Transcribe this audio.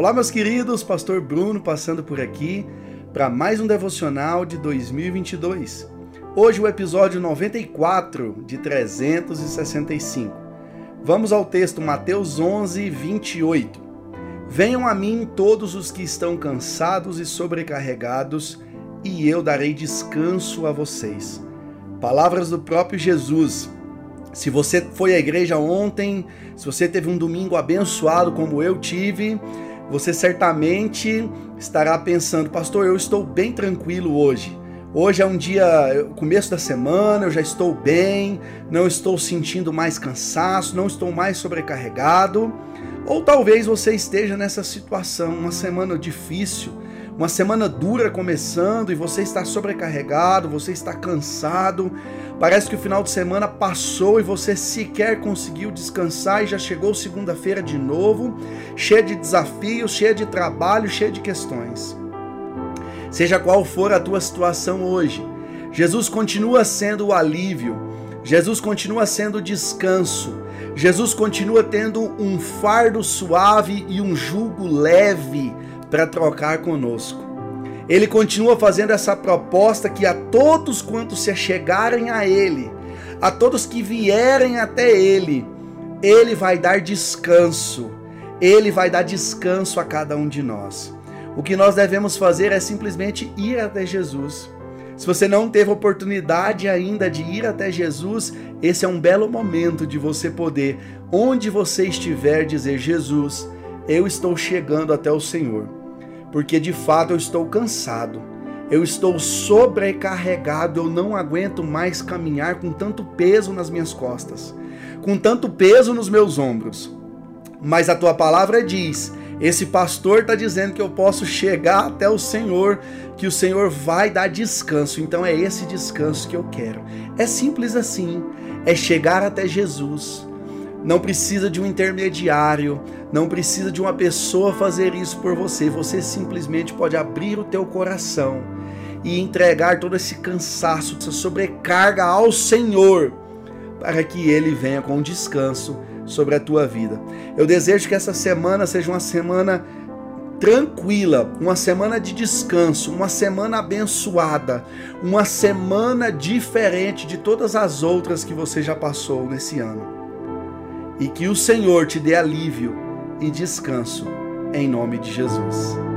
Olá, meus queridos, Pastor Bruno passando por aqui para mais um devocional de 2022. Hoje, o episódio 94 de 365. Vamos ao texto Mateus 11, 28. Venham a mim todos os que estão cansados e sobrecarregados, e eu darei descanso a vocês. Palavras do próprio Jesus. Se você foi à igreja ontem, se você teve um domingo abençoado como eu tive, você certamente estará pensando, pastor, eu estou bem tranquilo hoje. Hoje é um dia, começo da semana, eu já estou bem, não estou sentindo mais cansaço, não estou mais sobrecarregado. Ou talvez você esteja nessa situação, uma semana difícil, uma semana dura começando e você está sobrecarregado, você está cansado. Parece que o final de semana passou e você sequer conseguiu descansar e já chegou segunda-feira de novo, cheia de desafios, cheia de trabalho, cheia de questões. Seja qual for a tua situação hoje, Jesus continua sendo o alívio, Jesus continua sendo o descanso, Jesus continua tendo um fardo suave e um jugo leve para trocar conosco. Ele continua fazendo essa proposta que a todos quantos se chegarem a Ele, a todos que vierem até Ele, Ele vai dar descanso. Ele vai dar descanso a cada um de nós. O que nós devemos fazer é simplesmente ir até Jesus. Se você não teve oportunidade ainda de ir até Jesus, esse é um belo momento de você poder, onde você estiver, dizer: Jesus, eu estou chegando até o Senhor porque de fato eu estou cansado. Eu estou sobrecarregado, eu não aguento mais caminhar com tanto peso nas minhas costas, com tanto peso nos meus ombros. Mas a tua palavra diz: esse pastor está dizendo que eu posso chegar até o Senhor, que o Senhor vai dar descanso. Então é esse descanso que eu quero. É simples assim: é chegar até Jesus não precisa de um intermediário, não precisa de uma pessoa fazer isso por você. Você simplesmente pode abrir o teu coração e entregar todo esse cansaço, essa sobrecarga ao Senhor, para que ele venha com descanso sobre a tua vida. Eu desejo que essa semana seja uma semana tranquila, uma semana de descanso, uma semana abençoada, uma semana diferente de todas as outras que você já passou nesse ano e que o Senhor te dê alívio e descanso, em nome de Jesus.